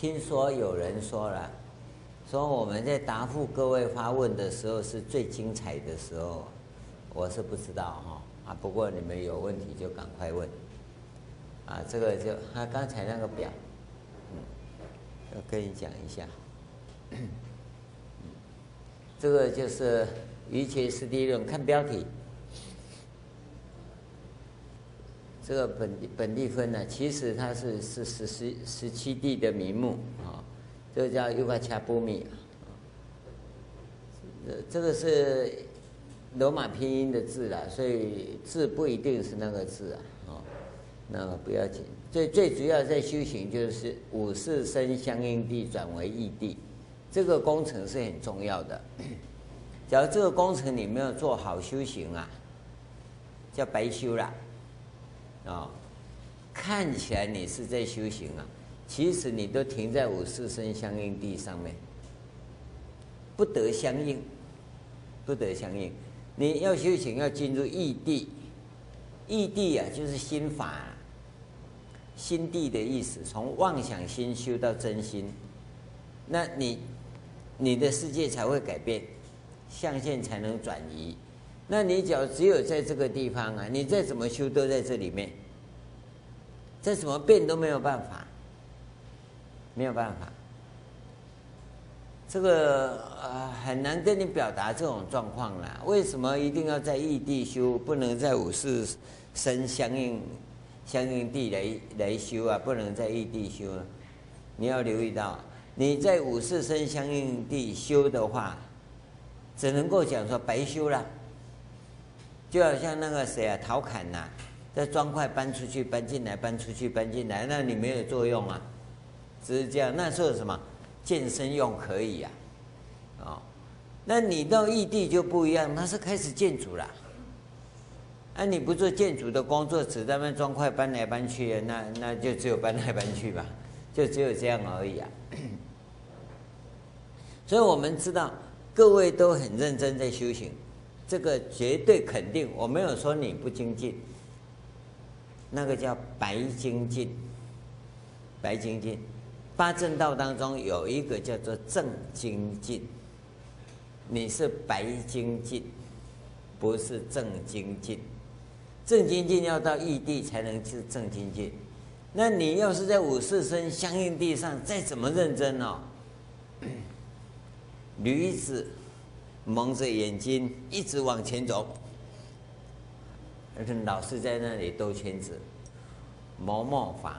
听说有人说了，说我们在答复各位发问的时候是最精彩的时候，我是不知道哈啊。不过你们有问题就赶快问啊。这个就他刚才那个表，嗯，要跟你讲一下。这个就是瑜伽师地论，看标题。这个本本地分呢，其实它是是十十十七地的名目啊，这个叫优嘎恰布米。这这个是罗马拼音的字啦，所以字不一定是那个字啊，哦，那不要紧。最最主要在修行就是五识身相应地转为异地，这个工程是很重要的。假如这个工程你没有做好修行啊，叫白修了。啊、看起来你是在修行啊，其实你都停在五识身相应地上面，不得相应，不得相应。你要修行，要进入异地，异地啊，就是心法、心地的意思，从妄想心修到真心，那你你的世界才会改变，象限才能转移。那你只要只有在这个地方啊，你再怎么修都在这里面，再怎么变都没有办法，没有办法。这个呃很难跟你表达这种状况啦。为什么一定要在异地修，不能在五识身相应相应地来来修啊？不能在异地修呢？你要留意到，你在五识身相应地修的话，只能够讲说白修了。就好像那个谁啊，陶侃呐，在砖块搬出去、搬进来、搬出去、搬进来，那你没有作用啊，只是这样。那时候什么健身用可以呀，啊，哦，那你到异地就不一样，那是开始建筑了。那你不做建筑的工作，只在那砖块搬来搬去，那那就只有搬来搬去吧，就只有这样而已啊。所以我们知道，各位都很认真在修行。这个绝对肯定，我没有说你不精进，那个叫白精进，白精进。八正道当中有一个叫做正精进，你是白精进，不是正精进。正精进要到异地才能是正精进。那你要是在五识身相应地上，再怎么认真哦，女子。蒙着眼睛一直往前走，而且老是在那里兜圈子，磨磨坊，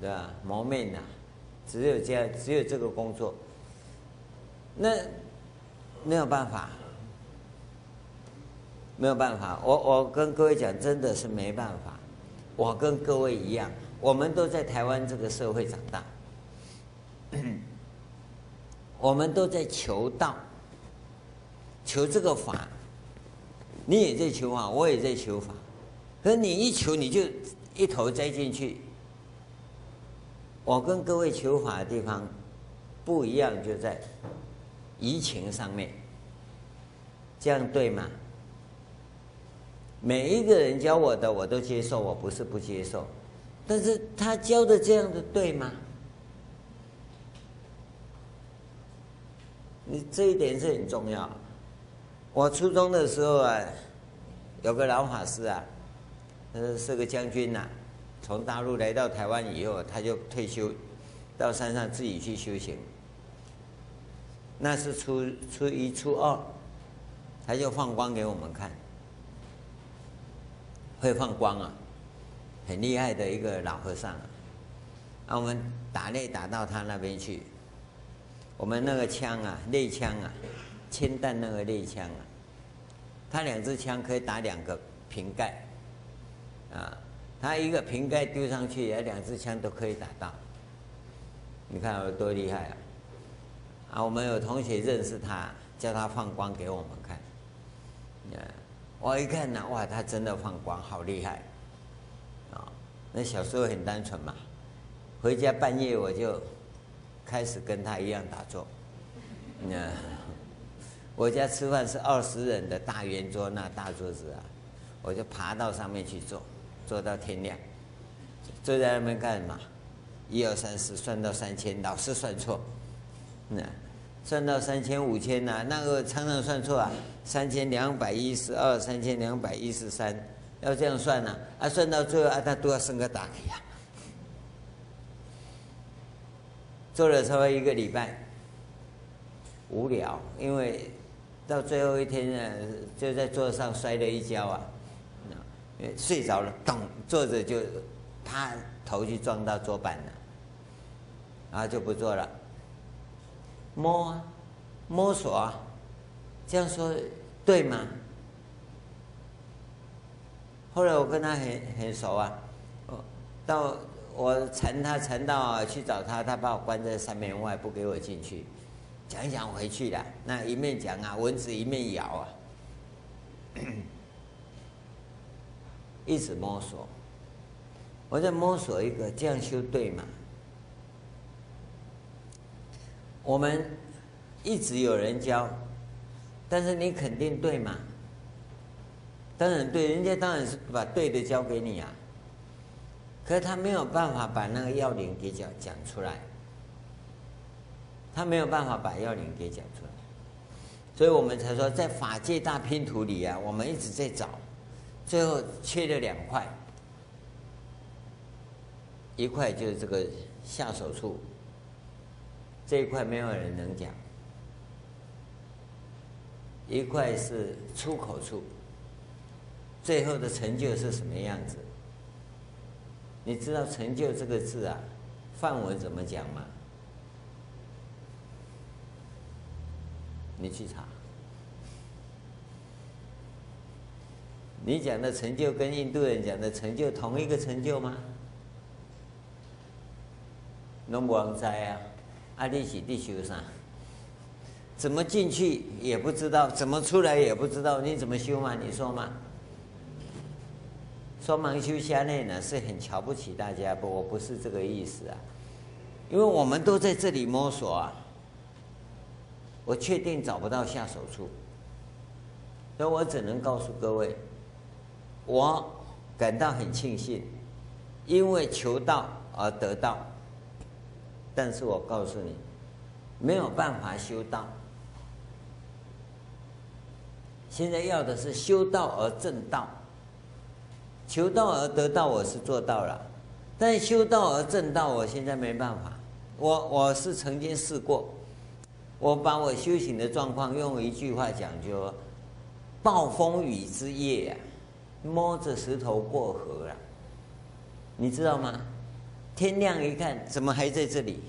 对吧？磨面呐，只有这样，只有这个工作，那没有办法，没有办法。我我跟各位讲，真的是没办法。我跟各位一样，我们都在台湾这个社会长大。我们都在求道，求这个法，你也在求法，我也在求法，可你一求你就一头栽进去。我跟各位求法的地方不一样，就在移情上面，这样对吗？每一个人教我的我都接受，我不是不接受，但是他教的这样的对吗？你这一点是很重要。我初中的时候啊，有个老法师啊，呃，是个将军呐，从大陆来到台湾以后，他就退休，到山上自己去修行。那是初初一、初二，他就放光给我们看，会放光啊，很厉害的一个老和尚啊。啊，我们打猎打到他那边去。我们那个枪啊，猎枪啊，铅弹那个猎枪啊，他两支枪可以打两个瓶盖，啊，他一个瓶盖丢上去，也两支枪都可以打到。你看有多厉害啊！啊，我们有同学认识他，叫他放光给我们看。我一看呢，哇，他真的放光，好厉害！啊，那小时候很单纯嘛，回家半夜我就。开始跟他一样打坐，那 我家吃饭是二十人的大圆桌，那大桌子啊，我就爬到上面去坐，坐到天亮，坐在那边干什么？一二三四，算到三千，老是算错。那算到三千五千呐，那个常常算错啊，三千两百一十二，三千两百一十三，要这样算呐？啊，算到最后啊，他都要升个大气呀。做了差不多一个礼拜，无聊，因为到最后一天呢，就在桌上摔了一跤啊，睡着了，咚，坐着就啪头就撞到桌板了，然后就不做了，摸啊，摸索啊，这样说对吗？后来我跟他很很熟啊，到。我缠他缠到去找他，他把我关在三门外，不给我进去。讲一讲回去了，那一面讲啊，蚊子一面咬啊，一直摸索。我在摸索一个这样修对吗？我们一直有人教，但是你肯定对吗？当然对，人家当然是把对的教给你啊。可是他没有办法把那个要领给讲讲出来，他没有办法把要领给讲出来，所以我们才说在法界大拼图里啊，我们一直在找，最后缺了两块，一块就是这个下手处，这一块没有人能讲，一块是出口处，最后的成就是什么样子？你知道“成就”这个字啊，范文怎么讲吗？你去查。你讲的成就跟印度人讲的成就同一个成就吗？龙王在啊，阿里喜地球上，怎么进去也不知道，怎么出来也不知道，你怎么修嘛？你说嘛？说盲修瞎练呢，是很瞧不起大家，不，我不是这个意思啊，因为我们都在这里摸索啊，我确定找不到下手处，所以我只能告诉各位，我感到很庆幸，因为求道而得道，但是我告诉你，没有办法修道，现在要的是修道而正道。求道而得道，我是做到了，但修道而正道，我现在没办法。我我是曾经试过，我把我修行的状况用一句话讲，就暴风雨之夜啊，摸着石头过河了，你知道吗？天亮一看，怎么还在这里？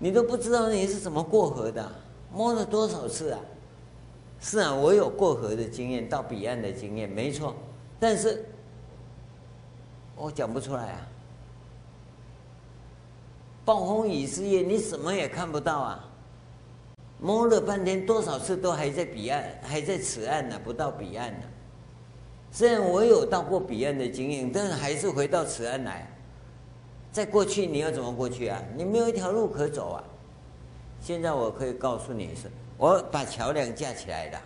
你都不知道你是怎么过河的，摸了多少次啊？是啊，我有过河的经验，到彼岸的经验，没错。但是，我讲不出来啊。暴风雨之夜，你什么也看不到啊。摸了半天，多少次都还在彼岸，还在此岸呢，不到彼岸呢。虽然我有到过彼岸的经验，但是还是回到此岸来。在过去，你要怎么过去啊？你没有一条路可走啊。现在我可以告诉你是。我把桥梁架起来了，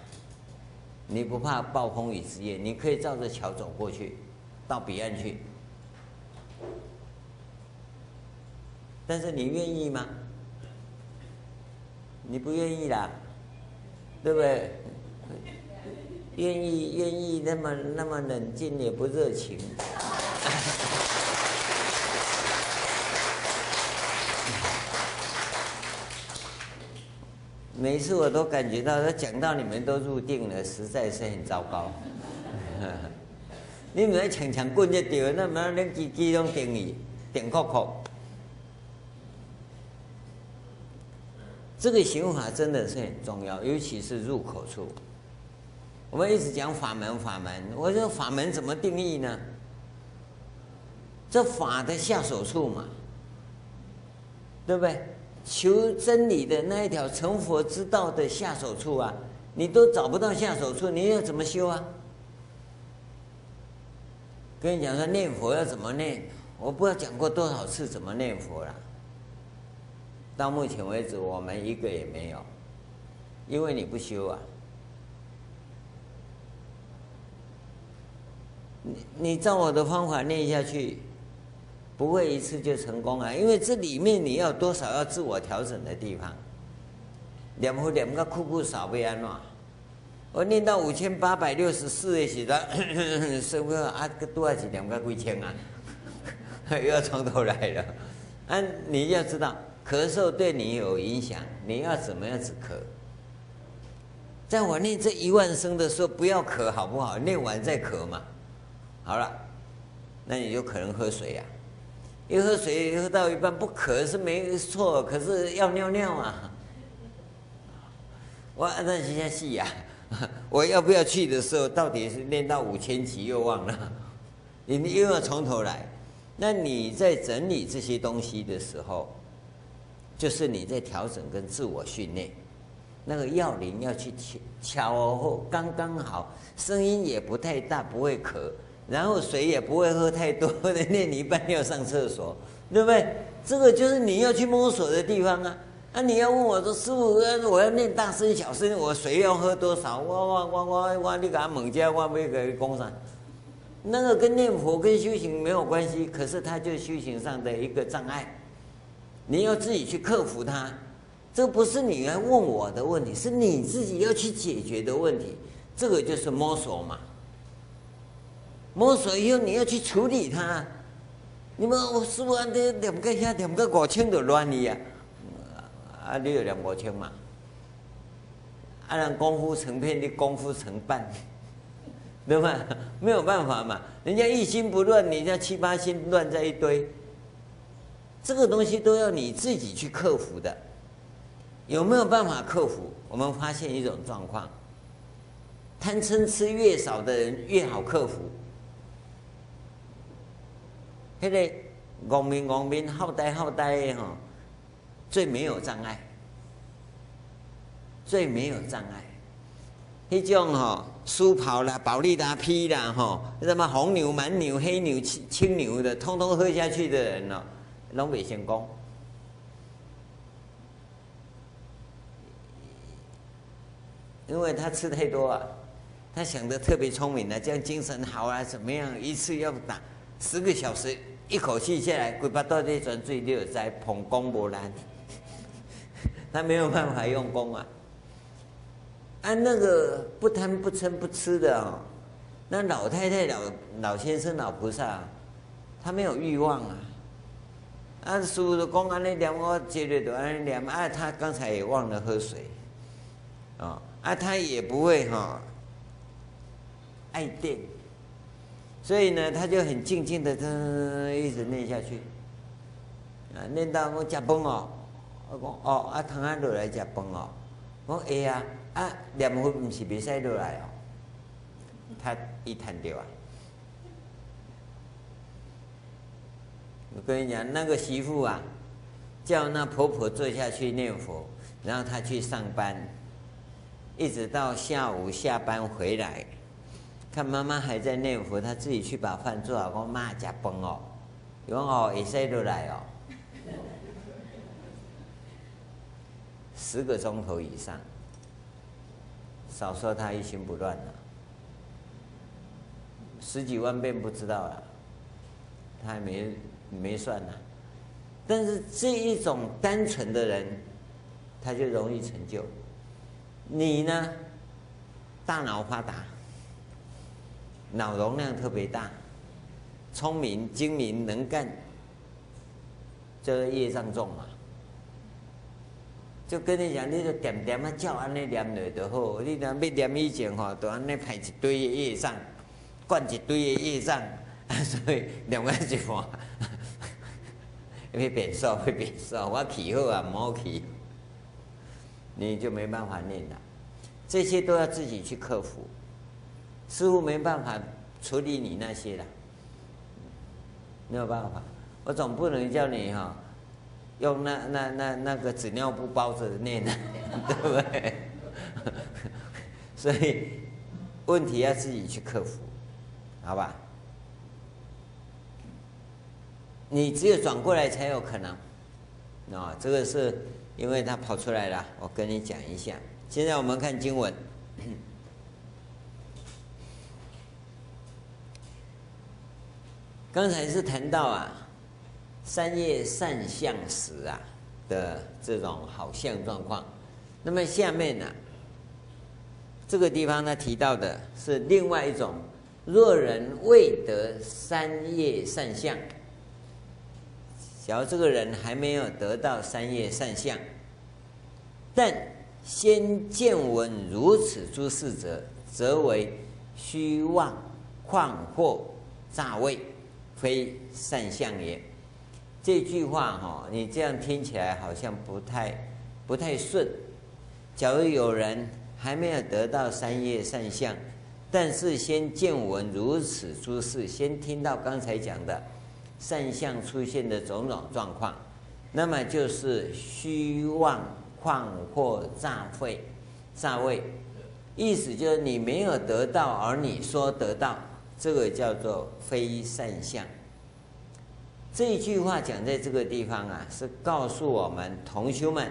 你不怕暴风雨之夜？你可以照着桥走过去，到彼岸去。但是你愿意吗？你不愿意啦，对不对？愿意愿意那么那么冷静也不热情。每次我都感觉到，他讲到你们都入定了，实在是很糟糕。你们来抢抢棍就对了，那么连机机都定你，点扣扣。这个刑法真的是很重要，尤其是入口处。我们一直讲法门，法门，我说法门怎么定义呢？这法的下手处嘛，对不对？求真理的那一条成佛之道的下手处啊，你都找不到下手处，你要怎么修啊？跟你讲说念佛要怎么念，我不知道讲过多少次怎么念佛了。到目前为止，我们一个也没有，因为你不修啊。你你照我的方法念下去，不会一次就成功啊！因为这里面你要多少要自我调整的地方。念佛念个酷酷少被安怎？我念到五千八百六十四的时候，师父啊，个多少是念个几千啊？又要从头来了。啊，你要知道，咳嗽对你有影响，你要怎么样子咳？在我念这一万声的时候，不要咳，好不好？念完再咳嘛。好了，那你就可能喝水呀、啊。一喝水喝到一半不渴是没错，可是要尿尿啊。我按照现在戏呀，我要不要去的时候，到底是练到五千级又忘了，你又要从头来。那你在整理这些东西的时候，就是你在调整跟自我训练。那个药铃要去调调后，刚刚好，声音也不太大，不会咳，然后水也不会喝太多的，念一半要上厕所，对不对？这个就是你要去摸索的地方啊。那、啊、你要问我说，师傅，我要念大声小声，我水要喝多少？我我我我我，你给他猛加，哇没给他讲啥。那个跟念佛跟修行没有关系，可是它就是修行上的一个障碍，你要自己去克服它。这不是你来问我的问题，是你自己要去解决的问题。这个就是摸索嘛。摸索以后你要去处理它。你们我师傅安的两个下两个五千都乱你呀？啊，你有两五千嘛？啊，让功夫成片，你功夫成半，对吧？没有办法嘛。人家一心不乱，你家七八心乱在一堆。这个东西都要你自己去克服的。有没有办法克服？我们发现一种状况：贪嗔痴越少的人越好克服。那个农民，农民、好呆好呆的哈，最没有障碍，最没有障碍。迄种吼，苏跑啦、保利达 P 啦、吼什么红牛、蛮牛、黑牛、青青牛的，通通喝下去的人哦，拢未成功。因为他吃太多啊，他想的特别聪明的，这样精神好啊，怎么样？一次要打十个小时，一口气下来，鬼巴到底转最六在捧功不难，他没有办法用功啊。按那个不贪不嗔不吃的哦，那老太太、老老先生、老菩萨，他没有欲望啊。按师父的公安那念，我接着都安念，啊，他刚才也忘了喝水，哦。啊，他也不会哈、爱电，所以呢，他就很静静的，这一直念下去，啊，念到我吃饭哦，我讲哦，啊，汤啊落来吃饭哦，我说哎呀，啊，念佛不是别使落来哦，他一弹掉啊，我跟你讲，那个媳妇啊，叫那婆婆坐下去念佛，然后她去上班。一直到下午下班回来，看妈妈还在念佛，他自己去把饭做好，我妈吃饭哦，讲哦，一岁都来哦，十个钟头以上，少说他一心不乱了，十几万遍不知道了，他还没没算呢，但是这一种单纯的人，他就容易成就。你呢？大脑发达，脑容量特别大，聪明、精明、能干，这个业障重嘛。就跟你讲，你就点点啊叫安尼念落就好。你若要念以前吼，都安尼排一堆的业障，灌一堆的业障，所以念完一半，会变瘦，会变瘦。我起好啊，唔好起。你就没办法念了，这些都要自己去克服。师父没办法处理你那些了，没有办法。我总不能叫你哈，用那那那那个纸尿布包着念的，对不对？所以问题要自己去克服，好吧？你只有转过来才有可能，啊，这个是。因为他跑出来了，我跟你讲一下。现在我们看经文，刚才是谈到啊，三业善相时啊的这种好相状况。那么下面呢、这个地方他提到的是另外一种：若人未得三业善相，假如这个人还没有得到三业善相，但先见闻如此诸事者，则为虚妄旷惑诈伪，非善相也。这句话哈，你这样听起来好像不太不太顺。假如有人还没有得到三业善相，但是先见闻如此诸事，先听到刚才讲的善相出现的种种状况，那么就是虚妄旷惑诈会，诈伪，意思就是你没有得到，而你说得到，这个叫做非善相。这句话讲在这个地方啊，是告诉我们同修们。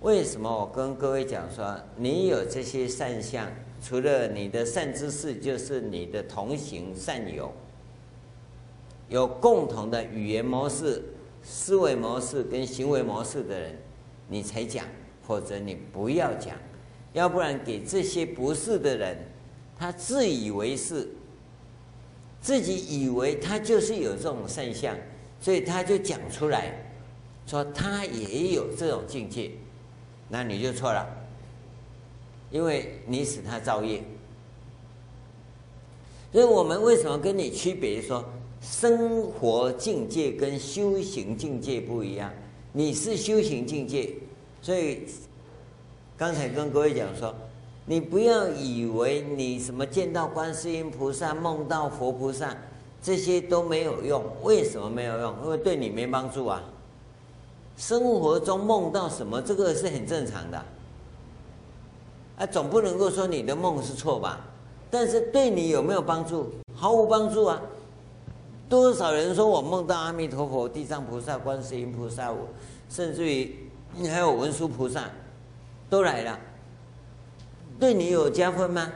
为什么我跟各位讲说，你有这些善相，除了你的善知识，就是你的同行善友，有共同的语言模式、思维模式跟行为模式的人，你才讲，否则你不要讲，要不然给这些不是的人，他自以为是，自己以为他就是有这种善相，所以他就讲出来，说他也有这种境界。那你就错了，因为你使他造业。所以我们为什么跟你区别说，生活境界跟修行境界不一样？你是修行境界，所以刚才跟各位讲说，你不要以为你什么见到观世音菩萨、梦到佛菩萨，这些都没有用。为什么没有用？因为对你没帮助啊。生活中梦到什么，这个是很正常的，啊，总不能够说你的梦是错吧？但是对你有没有帮助？毫无帮助啊！多少人说我梦到阿弥陀佛、地藏菩萨、观世音菩萨，我甚至于你还有文殊菩萨都来了，对你有加分吗？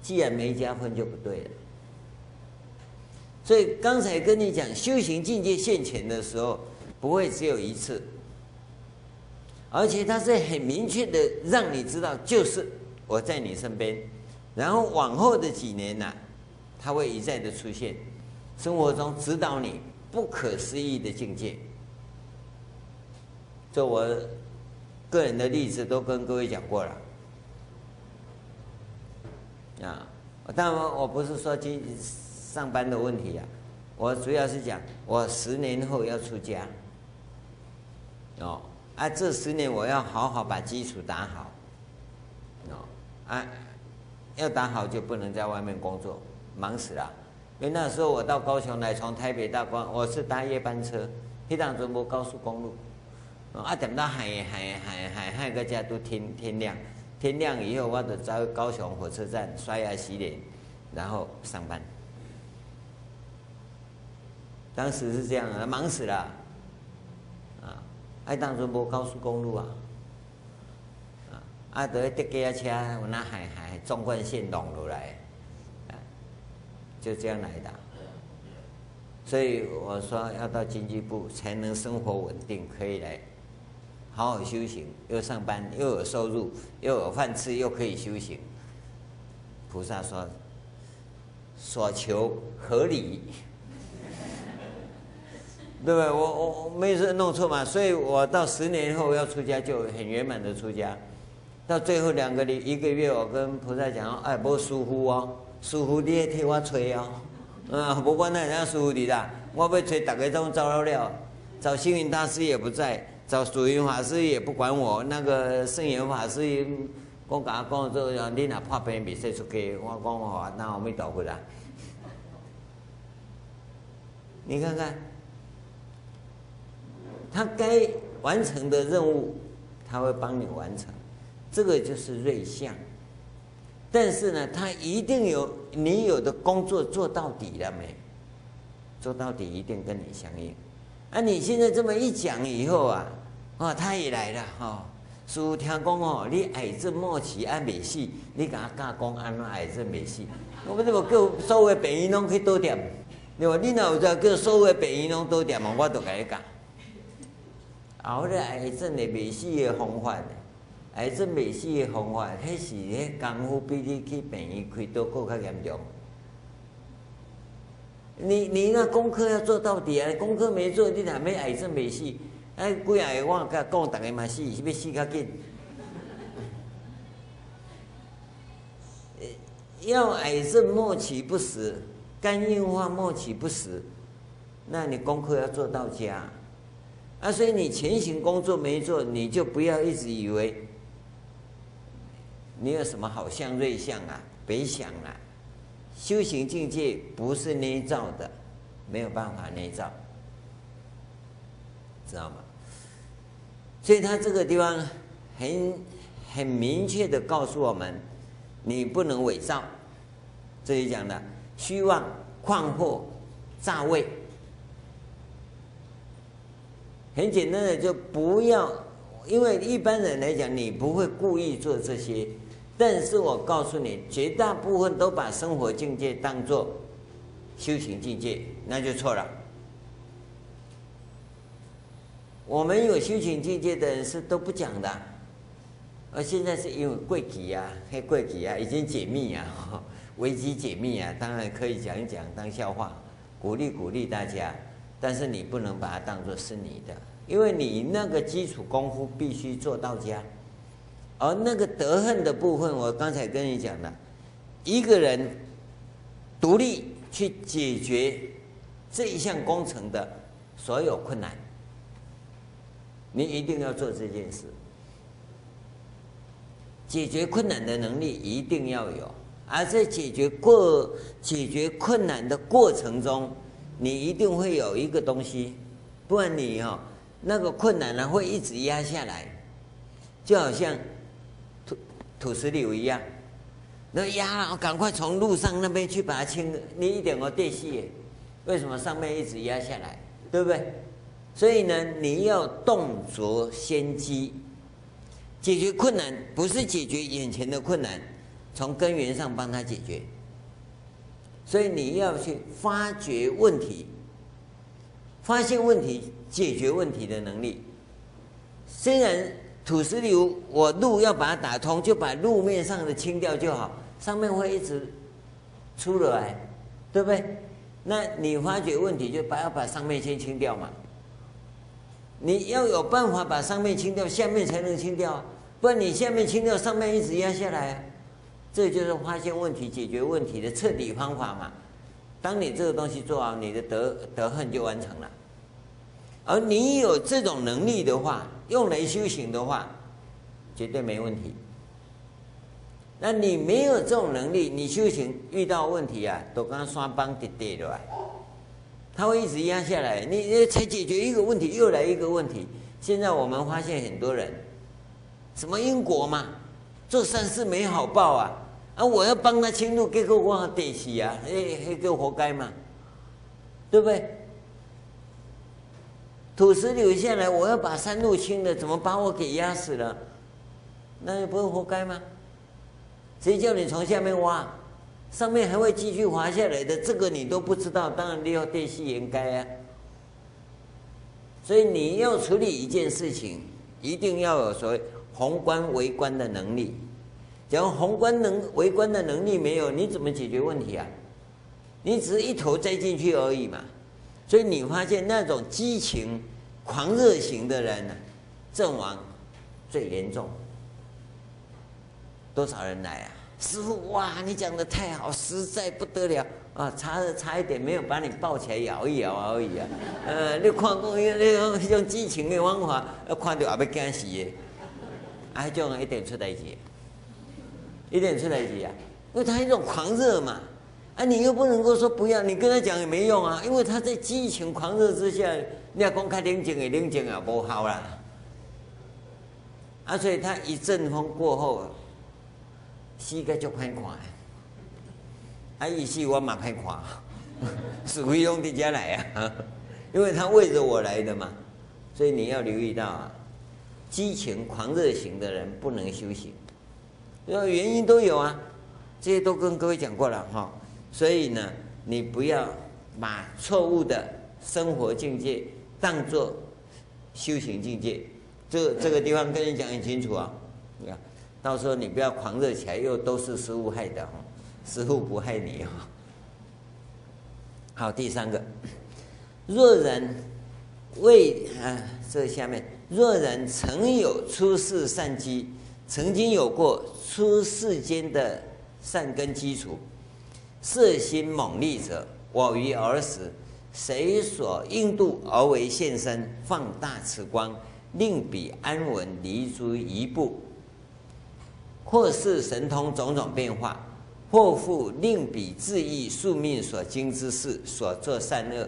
既然没加分，就不对了。所以刚才跟你讲修行境界现前的时候。不会只有一次，而且他是很明确的让你知道，就是我在你身边，然后往后的几年呢、他会一再的出现，生活中指导你不可思议的境界。这我个人的例子都跟各位讲过了，啊，当然我不是说今上班的问题啊，我主要是讲我十年后要出家。哦，啊，这十年我要好好把基础打好。哦，啊，要打好就不能在外面工作，忙死了。因为那时候我到高雄来，从台北到高，我是搭夜班车，那当中没高速公路。啊，等到海海海海海个家都天天亮，天亮以后我就在高雄火车站刷牙洗脸，然后上班。当时是这样啊，忙死了。啊爱当中无高速公路啊，啊，啊，得得几架车，我那海海纵贯线弄落来，啊，就这样来的。所以我说要到经济部才能生活稳定，可以来好好修行，又上班又有收入，又有饭吃，又可以修行。菩萨说，所求合理。对不对？我我我没事弄错嘛，所以我到十年后要出家就很圆满的出家。到最后两个礼一个月，我跟菩萨讲：“哎，不舒服哦，舒服你也替我吹哦。”嗯，不管那人家舒服你啦，我要吹，大家都走了了。找星云大师也不在，找素云法师也不管我。那个圣严法师，我跟他讲说：“你若破病未使出去。”我讲：“我那我没倒回来。”你看看。他该完成的任务，他会帮你完成，这个就是瑞相。但是呢，他一定有你有的工作做到底了没？做到底一定跟你相应。啊，你现在这么一讲以后啊，哦，他也来了吼。师父听讲哦，你癌症末期还没死，你给他讲讲安那癌症没死，我们这么叫所有病院拢去倒店，对吧？你哪有在叫所有病院拢倒店嘛？我都跟你讲。后来癌症的未死的方法，癌症未死的方法，迄是迄功夫比你去病院开刀搁较严重。你你那功课要做到底啊！功课没做，你哪没癌症未死？哎，几啊个我甲讲，逐个嘛死，是要死较紧。要癌症末期不死，肝硬化末期不死，那你功课要做到家。啊，所以你前行工作没做，你就不要一直以为你有什么好相瑞相啊，别想了。修行境界不是捏造的，没有办法捏造，知道吗？所以他这个地方很很明确的告诉我们，你不能伪造。这里讲的虚妄、誑惑、诈伪，很简单的就不要，因为一般人来讲，你不会故意做这些。但是我告诉你，绝大部分都把生活境界当作修行境界，那就错了。我们有修行境界的人是都不讲的，而现在是因为贵己啊，黑贵己啊，已经解密啊，危机解密啊，当然可以讲一讲当笑话，鼓励鼓励大家。但是你不能把它当作是你的，因为你那个基础功夫必须做到家。而那个德行的部分，我刚才跟你讲了，一个人独立去解决这一项工程的所有困难，你一定要做这件事。解决困难的能力一定要有，而在解决过解决困难的过程中，你一定会有一个东西，不然你哈那个困难呢会一直压下来，就好像。土土石流一样，那压，我赶快从路上那边去把它清。你一点我电细，为什么上面一直压下来？对不对？所以呢，你要动着先机，解决困难不是解决眼前的困难，从根源上帮他解决。所以你要去发掘问题，发现问题，解决问题的能力，虽然。土石流，我路要把它打通，就把路面上的清掉就好，上面会一直出来，对不对？那你发觉问题，就把要把上面先清掉嘛。你要有办法把上面清掉，下面才能清掉啊，不然你下面清掉，上面一直压下来，这就是发现问题、解决问题的彻底方法嘛。当你这个东西做好，你的德德行就完成了。而你有这种能力的话，用来修行的话，绝对没问题。那你没有这种能力，你修行遇到问题啊，都刚刷帮跌跌的他会一直压下来，你你才解决一个问题，又来一个问题。现在我们发现很多人，什么因果嘛，做善事没好报啊，啊，我要帮他清路，结果我得死啊，哎，那个活该嘛，对不对？土石流下来，我要把山路清了，怎么把我给压死了？那也不是活该吗？谁叫你从下面挖，上面还会继续滑下来的？这个你都不知道，当然你要对戏应该啊。所以你要处理一件事情，一定要有所谓宏观微观的能力。假如宏观能微观的能力没有，你怎么解决问题啊？你只是一头栽进去而已嘛。所以你发现那种激情、狂热型的人呢，阵亡最严重。多少人来啊？师傅，哇，你讲的太好，实在不得了啊！差差一点没有把你抱起来摇一摇而已啊。呃，你看过那种那种激情的方法，要看到也要惊死的。啊，这种一点出代志，一点出代志啊，因为他一种狂热嘛。啊，你又不能够说不要，你跟他讲也没用啊，因为他在激情狂热之下，你要公开冷静也冷静也，不好啦。啊，所以他一阵风过后，膝盖就歹看。啊，于是我嘛歹看，是非用的家来啊，因为他为着我来的嘛，所以你要留意到啊，激情狂热型的人不能修行，因为原因都有啊。这些都跟各位讲过了哈。所以呢，你不要把错误的生活境界当作修行境界。这这个地方跟你讲很清楚啊，你看，到时候你不要狂热起来，又都是师父害的哈，师父不害你哈。好，第三个，若人为啊，这下面，若人曾有出世善机，曾经有过出世间的善根基础，色心猛利者，我于尔时，谁所应度而为现身，放大此光，令彼安稳离诸一步，或是神通种种变化。或复令彼自意宿命所经之事，所作善恶；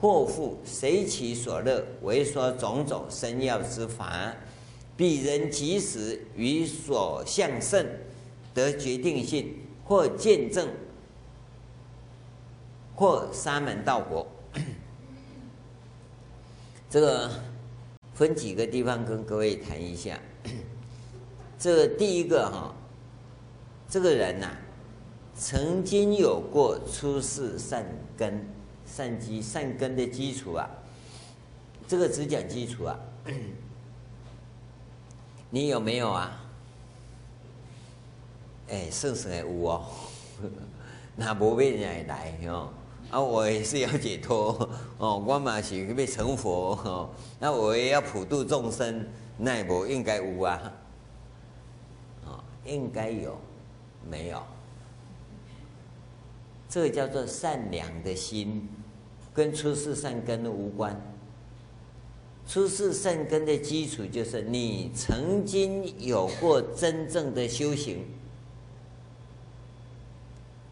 或复随其所乐，为说种种生要之法。彼人即时于所向胜得决定性，或见证，或沙门道果。这个分几个地方跟各位谈一下。这第一个哈，这个人呐、啊。曾经有过出世善根、善基、善根的基础啊，这个只讲基础啊，你有没有啊？哎，圣神也无哦，那不为人来哦，啊，我也是要解脱。哦，我嘛是要成佛哦，那我也要普度众生，那也不应该无，啊，应该有，没有？这叫做善良的心，跟出世善根无关。出世善根的基础就是你曾经有过真正的修行。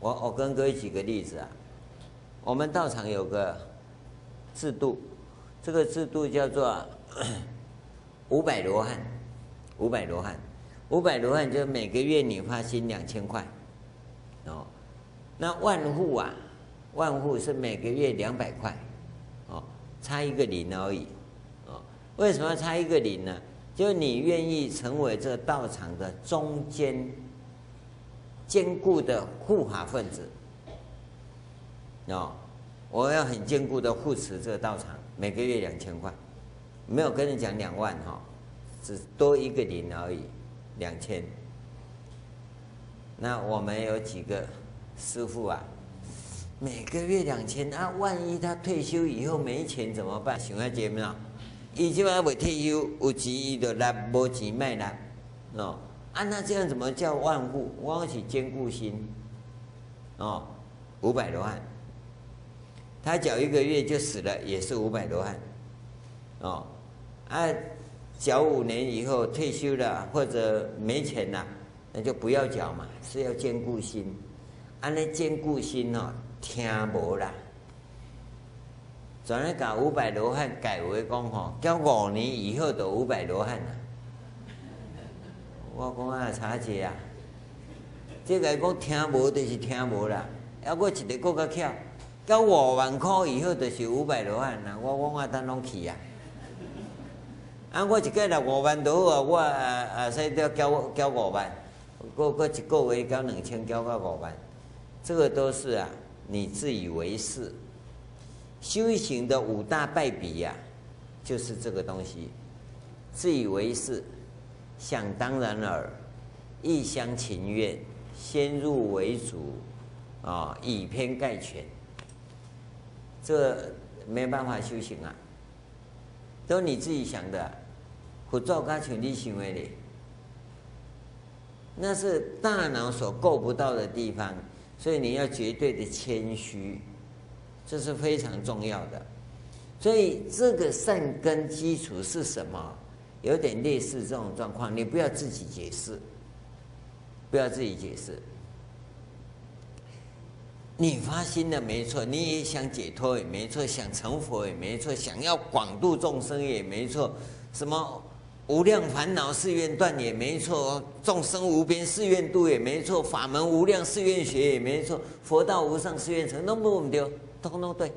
我我跟各位举个例子啊，我们道场有个制度，这个制度叫做五百罗汉，五百罗汉，五百多万就每个月你发薪两千块，哦。那万户啊，万户是每个月两百块，哦，差一个零而已，哦，为什么要差一个零呢？就你愿意成为这道场的中间坚固的护法分子，哦，我要很坚固的护持这个道场，每个月两千块，没有跟你讲两万哈，只多一个零而已，两千。那我们有几个？师傅啊，每个月两千啊，万一他退休以后没钱怎么办？想要节目啊，以前还未退休，有钱伊就来，无钱卖来，哦，啊，那这样怎么叫万户？我是坚固心，哦，五百多万，他缴一个月就死了，也是五百多万，哦，啊，缴五年以后退休了或者没钱了，那就不要缴嘛，是要兼顾心。安尼兼顾心哦，听无啦。转来搞五百罗汉，改为讲吼，交五年以后就五百罗汉啦。我讲啊，查姐啊，这个讲听无就是听无啦。还佫一个更较巧，交五万块以后就是五百罗汉啦。我我我等拢去啊。啊，我一个月五万多啊，我啊啊，所以都要交交五万，过过一个月交两千，交到五万。这个都是啊，你自以为是。修行的五大败笔呀，就是这个东西，自以为是，想当然尔，一厢情愿，先入为主，啊，以偏概全，这没办法修行啊，都你自己想的，照干全力行为的，那是大脑所够不到的地方。所以你要绝对的谦虚，这是非常重要的。所以这个善根基础是什么？有点类似这种状况，你不要自己解释，不要自己解释。你发心了没错，你也想解脱也没错，想成佛也没错，想要广度众生也没错，什么？无量烦恼誓愿断也没错，众生无边誓愿度也没错，法门无量誓愿学也没错，佛道无上誓愿成，都不唔对，通通对，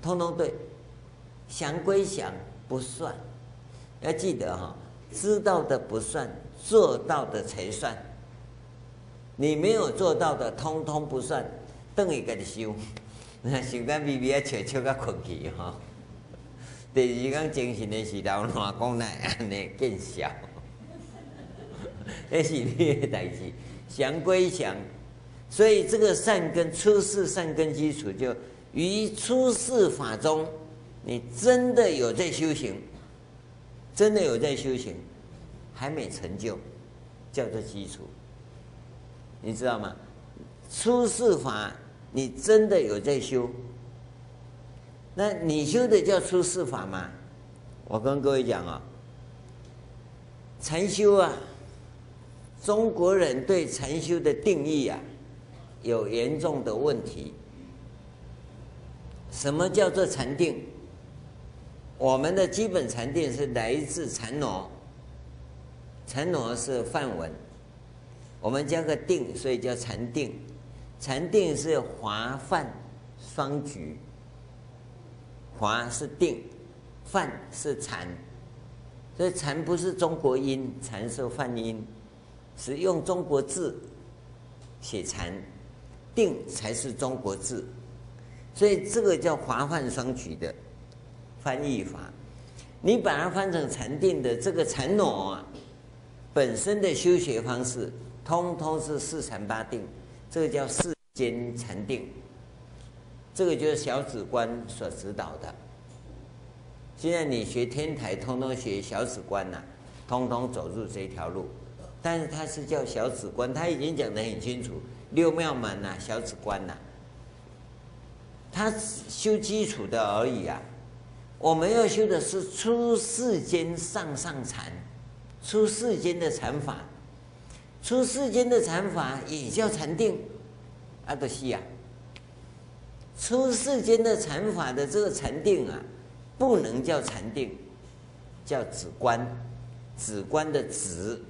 通通对，想归想不算，要记得哈，知道的不算，做到的才算。你没有做到的，通通不算，等于给你修。那 想干咪咪啊，悄悄个困去哈。第二天精神的时候，老公来安尼见笑，那是你的代志。想归想，所以这个善根出世善根基础，就于出世法中，你真的有在修行，真的有在修行，还没成就，叫做基础。你知道吗？出世法，你真的有在修？那你修的叫出世法吗？我跟各位讲啊，禅修啊，中国人对禅修的定义啊，有严重的问题。什么叫做禅定？我们的基本禅定是来自禅挪，禅挪是梵文。我们加个定，所以叫禅定。禅定是华梵双举，华是定，梵是禅。所以禅不是中国音，禅是梵音，是用中国字写禅，定才是中国字。所以这个叫华梵双举的翻译法。你把它翻成禅定的这个禅那啊，本身的修学方式。通通是四禅八定，这个叫世间禅定，这个就是小止观所指导的。现在你学天台，通通学小止观呐，通通走入这条路。但是它是叫小止观，他已经讲得很清楚，六妙门呐，小止观呐，他修基础的而已啊。我们要修的是出世间上上禅，出世间的禅法。出世间的禅法也叫禅定，阿德西啊。出世间的禅法的这个禅定啊，不能叫禅定，叫止观，止观的止。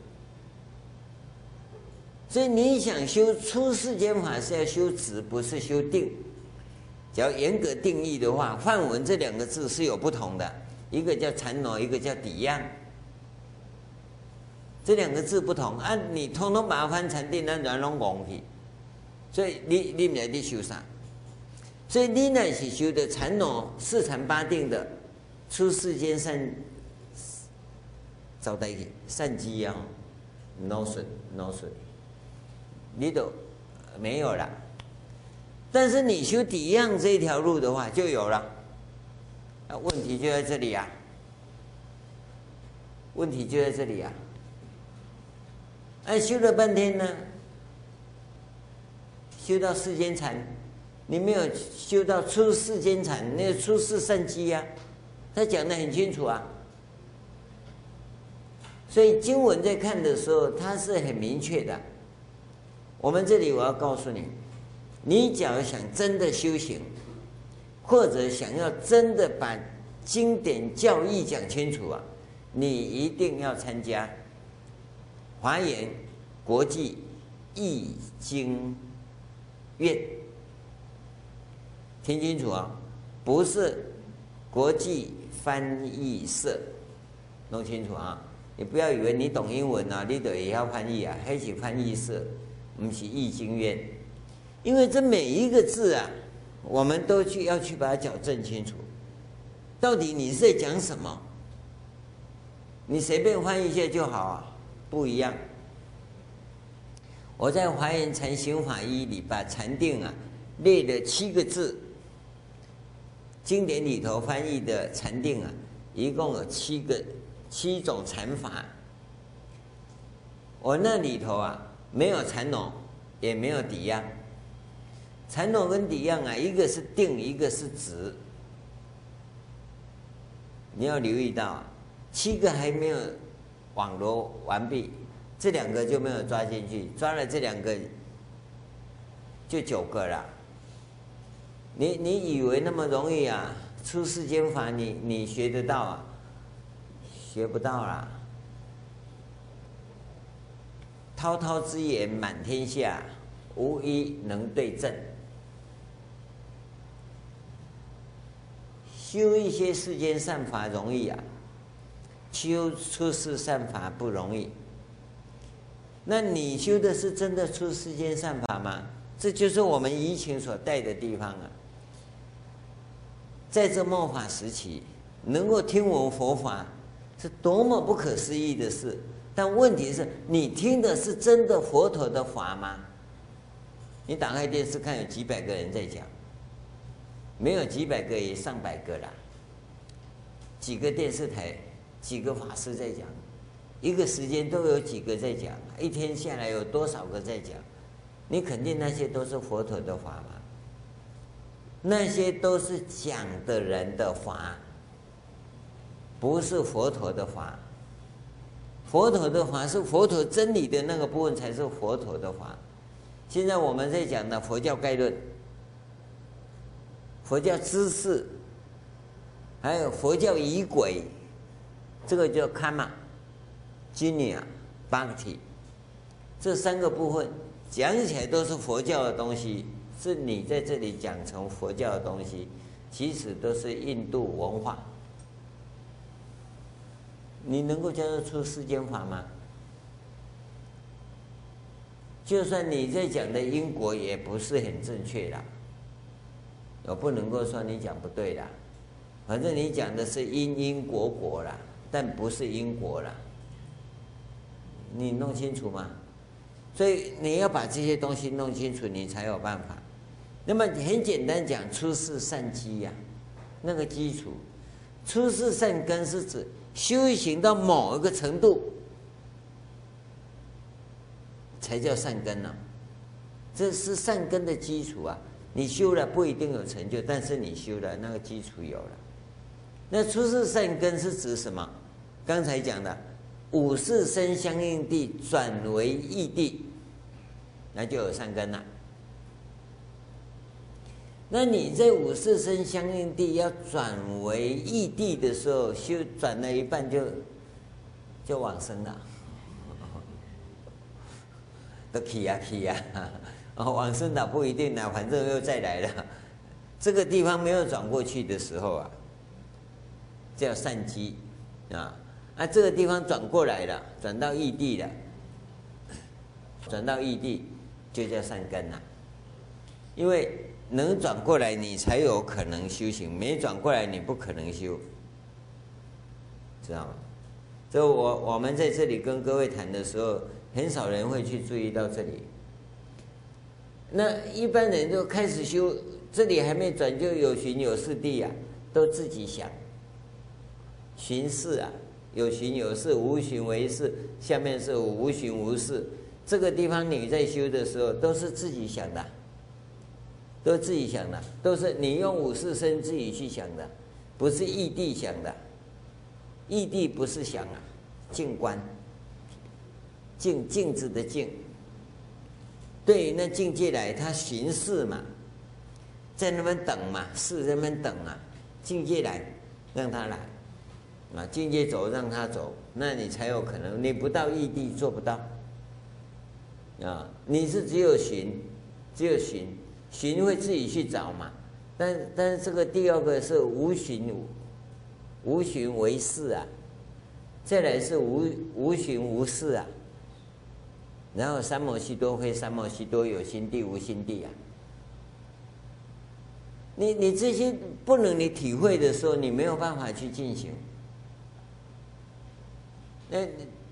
所以你想修出世间法是要修止，不是修定。只要严格定义的话，梵文这两个字是有不同的，一个叫禅挪，一个叫抵让。这两个字不同啊！你通通把它翻禅定，那软龙拱去。所以你你们在修啥？所以你那是修的禅那四禅八定的，出世间善招待去善机啊，孬损孬损，你都没有了。但是你修底样这一条路的话，就有了。啊，问题就在这里、啊！问题就在这里、啊！哎，修了半天呢，修到世间禅，你没有修到出世间禅，那个出世善机呀，他讲的很清楚啊。所以经文在看的时候，它是很明确的。我们这里我要告诉你，你假如想真的修行，或者想要真的把经典教义讲清楚啊，你一定要参加。华严国际易经院，听清楚啊，不是国际翻译社，弄清楚啊！你不要以为你懂英文啊，你得也要翻译啊，还是翻译社，不是译经院，因为这每一个字啊，我们都去要去把它矫正清楚，到底你是在讲什么？你随便翻译一下就好啊。不一样。我在《华严禅行法一》里把禅定啊列了七个字，经典里头翻译的禅定啊，一共有七个七种禅法。我那里头啊没有禅那，也没有抵押。禅那跟抵押啊，一个是定，一个是止。你要留意到，七个还没有。网罗完毕，这两个就没有抓进去，抓了这两个就九个了。你你以为那么容易啊？出世间法你你学得到啊？学不到啦！滔滔之言满天下，无一能对证。修一些世间善法容易啊。修出世善法不容易，那你修的是真的出世间善法吗？这就是我们移情所待的地方啊。在这末法时期，能够听闻佛法，是多么不可思议的事。但问题是你听的是真的佛陀的法吗？你打开电视看，有几百个人在讲，没有几百个也上百个啦。几个电视台，几个法师在讲。一个时间都有几个在讲，一天下来有多少个在讲？你肯定那些都是佛陀的法吗？那些都是讲的人的法，不是佛陀的法。佛陀的法是佛陀真理的那个部分才是佛陀的法。现在我们在讲的佛教概论、佛教知识，还有佛教仪轨，这个叫堪玛。Jnana Bhakti 这三个部分讲起来都是佛教的东西，是你在这里讲成佛教的东西，其实都是印度文化。你能够教得出世间法吗？就算你在讲的因果也不是很正确啦，我不能够说你讲不对啦，反正你讲的是因因果果啦，但不是因果啦。你弄清楚吗？所以你要把这些东西弄清楚，你才有办法。那么很简单讲，出世善基呀，那个基础，出世善根是指修行到某一个程度，才叫善根呢。这是善根的基础啊。你修了不一定有成就，但是你修了那个基础有了。那出世善根是指什么？刚才讲的。五世身相应地转为异地，那就有善根了。那你在五识身相应地要转为异地的时候，修转了一半就就往生了，都去呀去呀，往生的不一定呢，反正又再来了。这个地方没有转过去的时候啊，叫善机啊。啊，这个地方转过来了，转到异地了，转到异地就叫善根了。因为能转过来，你才有可能修行；没转过来，你不可能修，知道吗？所以我我们在这里跟各位谈的时候，很少人会去注意到这里。那一般人就开始修，这里还没转，就有寻有事地啊，都自己想寻事啊。有寻有事，无寻为事。下面是无寻无事。这个地方你在修的时候，都是自己想的，都自己想的，都是你用五识身自己去想的，不是异地想的。异地不是想啊，静观，静镜子的静。对于那境界来，他寻事嘛，在那边等嘛，是在那边等啊，境界来，让他来。啊，境界走，让他走，那你才有可能。你不到异地做不到。啊，你是只有寻，只有寻，寻会自己去找嘛。但但是这个第二个是无寻，无无寻为事啊。再来是无无寻无事啊。然后三摩悉多非三摩悉多，有心地无心地啊。你你这些不能你体会的时候，你没有办法去进行。那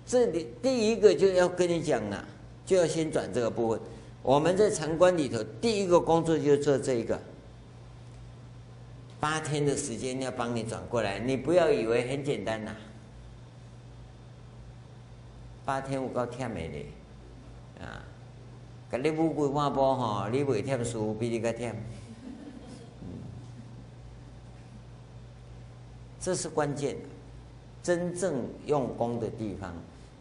这里第一个就要跟你讲了，就要先转这个部分。我们在禅观里头，第一个工作就做这一个。八天的时间要帮你转过来，你不要以为很简单呐。八天有够忝的咧，啊，给你五鬼换波哈，你袂忝，师父比你更忝。这是关键。真正用功的地方，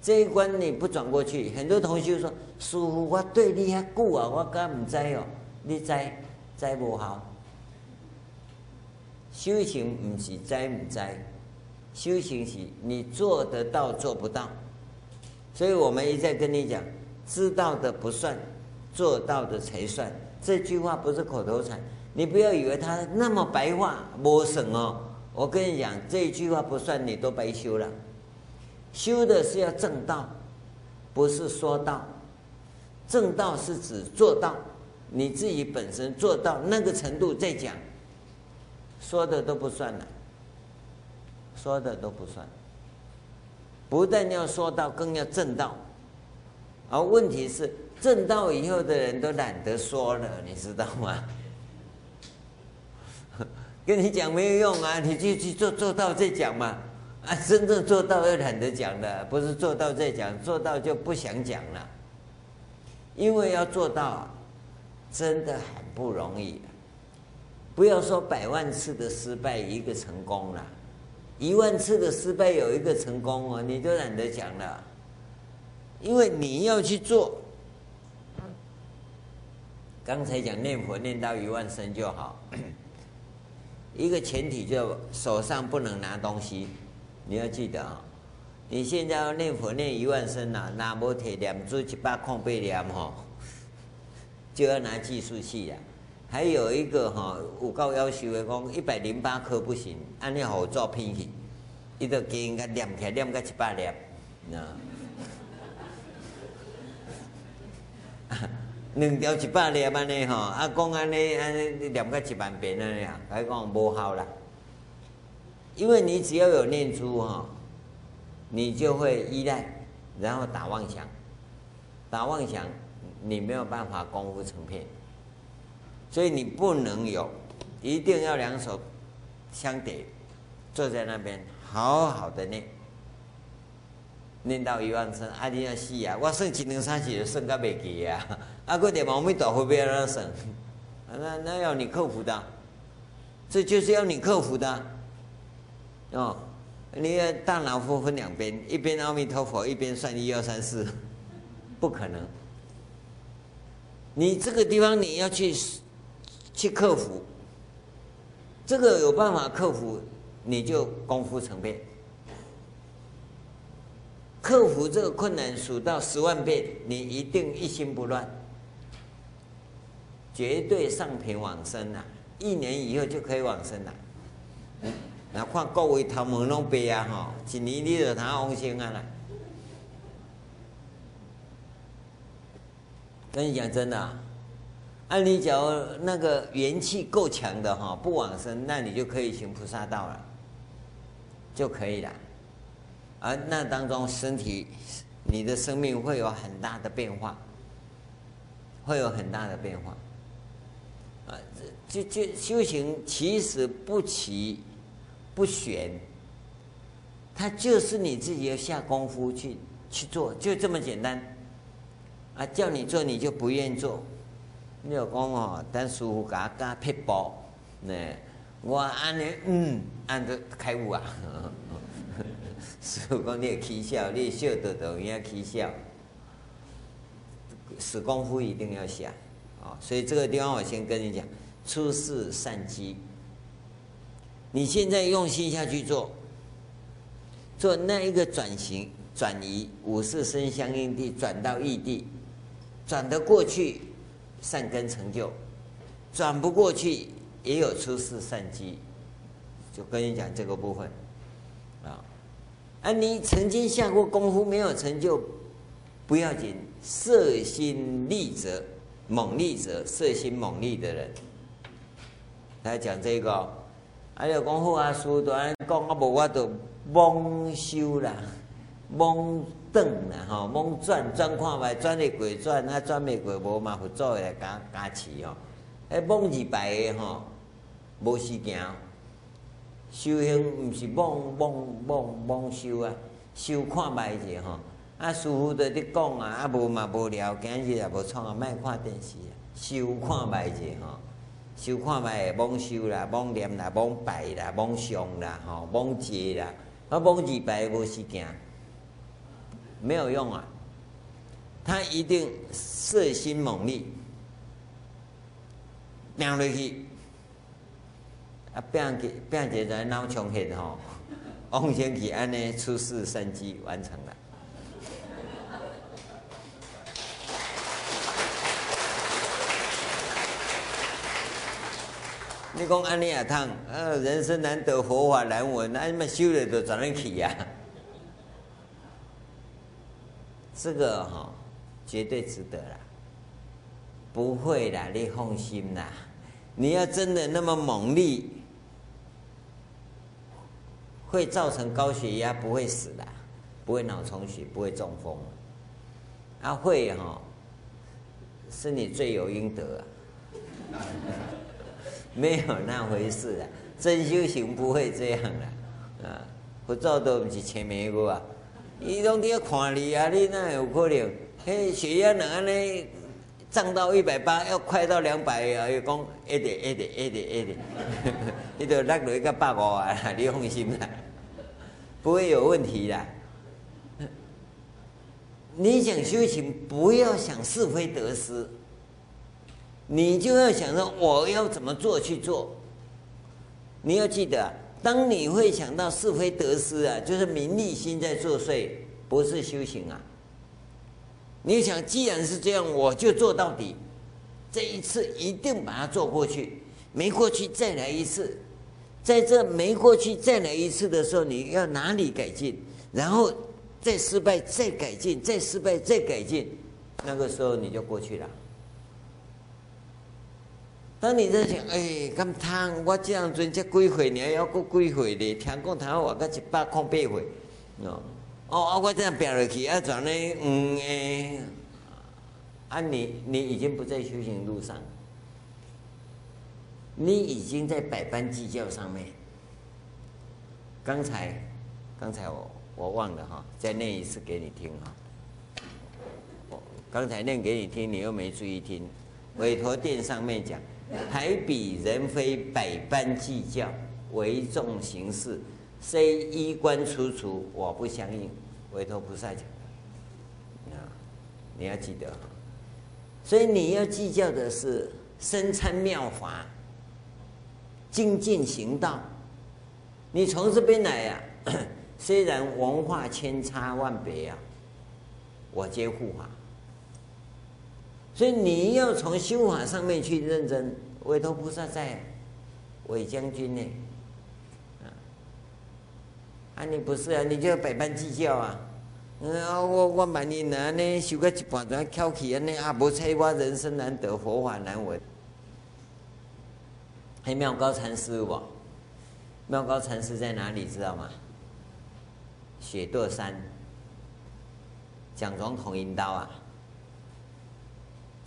这一关你不转过去，很多同学说：“师父，我对你还久啊，我敢唔知哦。”你知知无好？修行不是知唔知，修行是你做得到做不到。所以我们一再跟你讲，知道的不算，做到的才算。这句话不是口头禅，你不要以为他那么白话，无算哦。我跟你讲，这句话不算，你都白修了。修的是要正道，不是说道。正道是指做到，你自己本身做到那个程度再讲，说的都不算了，说的都不算。不但要说到，更要正道。而问题是，正道以后的人都懒得说了，你知道吗？跟你讲没有用啊，你就去做做到再讲嘛。啊，真正做到又懒得讲的，不是做到再讲，做到就不想讲了。因为要做到，真的很不容易。不要说百万次的失败一个成功了，一万次的失败有一个成功哦，你就懒得讲了。因为你要去做。刚才讲念佛念到一万声就好，一个前提就手上不能拿东西，你要记得啊。你现在要念佛念一万声呐，拿摩铁念珠一百空八念吼，就要拿计数器呀。还有一个哈，有够要求的讲一百零八颗不行，按你好做拼去，伊就给人家念起来念个一百 念，呐。两条一百粒安尼吼，啊讲安尼安尼念个一万遍安尼啊，还讲无效啦。因为你只要有念珠哈。你就会依赖，然后打妄想，打妄想，你没有办法功夫成片，所以你不能有，一定要两手相叠，坐在那边好好的念，念到一万声，啊你要死啊！我算一两三次就算个袂记啊，啊，搁点毛咪倒会不要那算，那那要你克服的，这就是要你克服的，哦。你的大脑分分两边，一边阿弥陀佛，一边算一二三四，不可能。你这个地方你要去去克服，这个有办法克服，你就功夫成片。克服这个困难数到十万遍，你一定一心不乱，绝对上品往生了，一年以后就可以往生了。那看各位头毛拢白啊吼，一年你就他往生啊啦。跟你讲真的，啊，按你讲那个元气够强的哈，不往生，那你就可以行菩萨道了，就可以了。而那当中身体，你的生命会有很大的变化，会有很大的变化。啊，就就修行其实不起。不悬，他就是你自己要下功夫去去做，就这么简单。啊，叫你做你就不愿做。你有讲哦，等师傅给他加撇步，呢，我按呢，嗯，按着开悟啊。师傅讲你也起笑，你也笑得得也起笑。死功夫一定要下，啊，所以这个地方我先跟你讲，出世善机。你现在用心下去做，做那一个转型转移五识身相应地转到异地，转得过去善根成就，转不过去也有出世善机，就跟你讲这个部分啊。啊，你曾经下过功夫没有成就，不要紧，色心力者猛力者，色心猛力的人来讲这个。啊！你讲好啊，师都安讲啊，无我就懵修啦，懵转啦，吼，懵转转看卖，转会过转，啊转袂过无嘛，佛祖会来加加持哦。迄懵二摆的吼，无时行，修行毋是懵懵懵懵修啊，修看卖者吼。啊，师傅在咧讲啊，啊无嘛无聊，今日也无创啊，莫看电视啊，修看卖者吼。修看卖，妄修啦，妄念啦，妄拜啦，妄想啦，吼，妄戒啦，啊，妄二拜无时间，没有用啊！他一定色心猛力，拼落去，啊，拼个拼个在脑充血吼，往前去安尼出世善机完成了。你讲安尼也通，呃，人生难得佛法难闻，那你们修了都转得去呀？这个哈、哦、绝对值得了，不会啦，你放心啦。你要真的那么猛力，会造成高血压，不会死的，不会脑充血，不会中风。啊，会哈、哦，是你罪有应得啊，没有那回事啊，真修行不会这样的啊，佛祖都不是前面一个啊，伊拢在看你啊，你哪有可能？嘿，血压能安尼涨到一百八，要快到两百 啊，又讲一点一点一点一点，你都落落一个百五啊，你放心啦，不会有问题的。你想修行，不要想是非得失，你就要想着我要怎么做去做。你要记得，当你会想到是非得失啊，就是名利心在作祟，不是修行啊。你想，既然是这样，我就做到底，这一次一定把它做过去，没过去再来一次，在这没过去再来一次的时候，你要哪里改进，然后。再失败，再改进；再失败，再改进。那个时候你就过去了。当你在想，哎，咁贪，我这样做这几回，你还要过几回的？听讲他话个一百空八回，哦，哦，我这样变落去，啊，转呢，嗯，诶，啊，你你已经不在修行路上，你已经在百般计较上面。刚才，刚才我。我忘了哈，再念一次给你听哈。我刚才念给你听，你又没注意听。委托殿上面讲，还比人非百般计较，为众行事，虽衣冠楚楚，我不相应。委托菩萨讲的，啊，你要记得。所以你要计较的是深参妙法，精进行道。你从这边来呀、虽然文化千差万别啊，我皆护法。所以你要从修法上面去认真。韦驮菩萨在，韦将军呢？啊，你不是啊？你就百般计较啊！嗯，我我万一呢？呢修个一半钟翘起啊？呢啊，无猜我人生难得，佛法难闻。还妙高禅师不？妙高禅师在哪里？知道吗？雪堕山，蒋总统引导啊，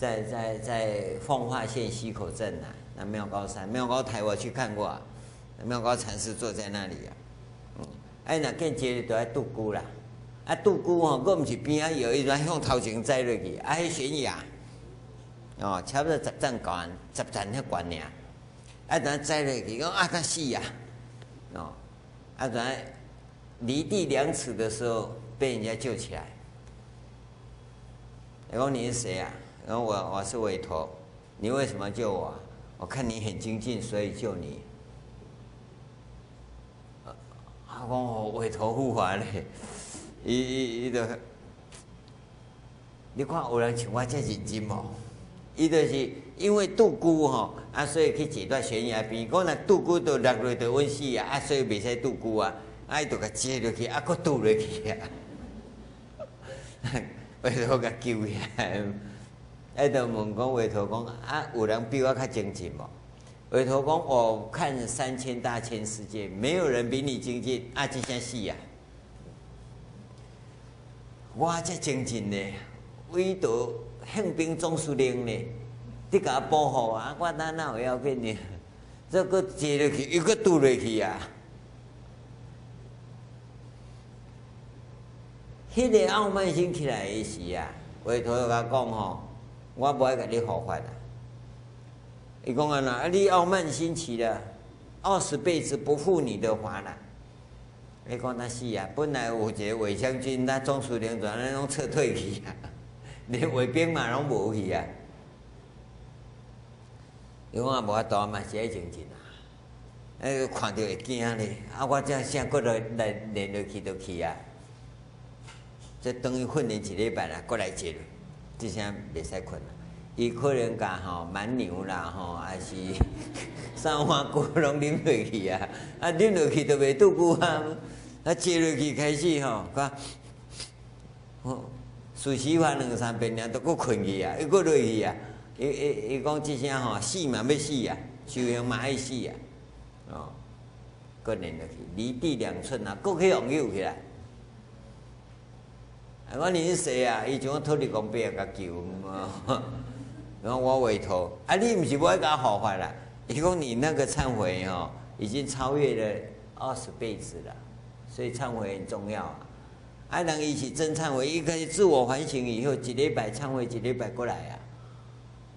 在在在奉化县溪口镇啊，那妙高山妙高台我去看过啊，妙高禅师坐在那里啊，嗯，哎那更接着都在渡孤啦，啊渡孤哦，我们是边啊有一段向头前栽落去，啊，悬崖，哦，差不多十丈高，十丈那高呢，啊，等栽落去，讲啊，他死呀，哦，啊，等。离地两尺的时候被人家救起来。然后你是谁啊？然后我我是委托，你为什么救我？我看你很精进，所以救你。啊，我委托护法嘞，伊伊伊都，你看有人像我这认真吗？伊就是因为独孤吼，啊，所以去坐在悬崖边。讲那独孤都落落都稳死啊，啊，所以袂使独孤啊。哎，都给接落去，啊，搁倒落去啊！韦驮给救起来，哎，就问讲韦驮讲啊，有人比我较精进无？韦驮讲，我看三千大千世界，没有人比你精进，啊，这些事啊，我这精进呢，唯独宪兵总司令呢，你甲我保护啊，我哪哪有要紧呢？这个接落去，又搁倒落去啊！迄个傲慢心起来的时啊，韦驮就甲讲吼，我不爱甲你护法啦。伊讲安那，啊你傲慢心起啦，二十辈子不负你的法啦。伊讲那是啊，本来有一个韦将军，那总司令全拢撤退去啊，连卫兵嘛拢无去啊。伊讲啊，无法度嘛是爱精进啊，哎，看到会惊咧，啊，我这样过来来练落去就去啊。这等于训练一礼拜啦，过来接了，这下袂使困了。伊可能讲吼蛮牛啦 吼，还是 三碗锅拢啉落去啊？啊，啉落去都袂拄久啊！啊，接落去开始吼，讲，哦，数息完两三遍，然后都搁困去啊，又搁落去啊。伊伊伊讲即声吼，死嘛要死啊，修行嘛爱死啊，哦，搁念落去，离地两寸啊，搁去用油起来。啊，我年岁啊，伊像土地公伯啊，甲救，然后我委托，啊，你毋是无爱甲好坏啦？伊讲你那个忏悔哦，已经超越了二十辈子了，所以忏悔很重要啊。啊，人伊是真忏悔，伊开始自我反省以后，一礼拜忏悔，一礼拜过来啊。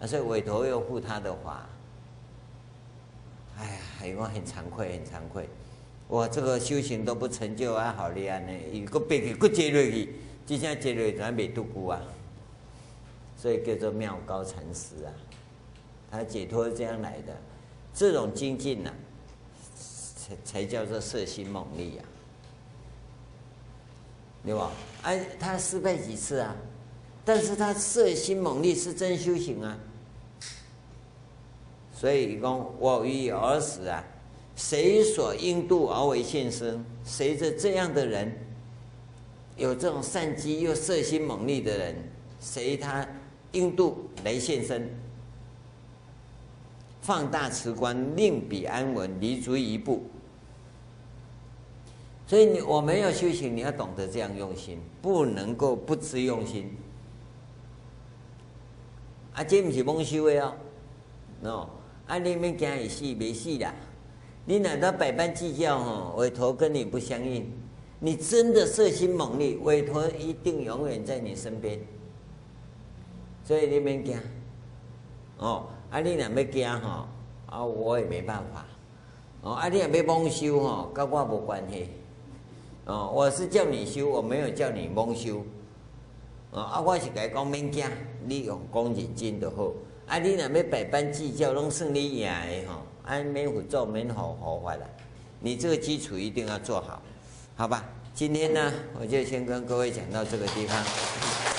啊，所以委托又护他的话，哎呀，还我很惭愧，很惭愧，我这个修行都不成就啊，好厉害呢，伊搁背去，搁接落去，即将接落去，咱未度过啊。所以叫做妙高禅师啊，他解脱是这样来的，这种精进呐、啊，才才叫做色心猛力啊，对吧？哎、他失败几次啊？但是他色心猛力是真修行啊，所以讲我于尔死啊，谁所应度而为现身？随着这样的人，有这种善机又色心猛力的人，随他应度来现身，放大慈观，令彼安稳，离足一步。所以你我们要修行，你要懂得这样用心，不能够不知用心。啊，这不是蒙修的哦，喏，啊，你们讲也死没死啦？你难道百般计较哦，委托跟你不相应？你真的色心猛力，委托一定永远在你身边。所以你们惊，哦，啊，你若要惊吼，啊，我也没办法。哦，啊，你若要蒙修吼，跟我无关系。哦，我是叫你修，我没有叫你蒙修。啊！我是甲伊讲免惊，你用讲认真就好。啊，你若要百般计较，拢算你赢的吼。啊，免辅助，免好好法啦。你这个基础一定要做好，好吧？今天呢，我就先跟各位讲到这个地方。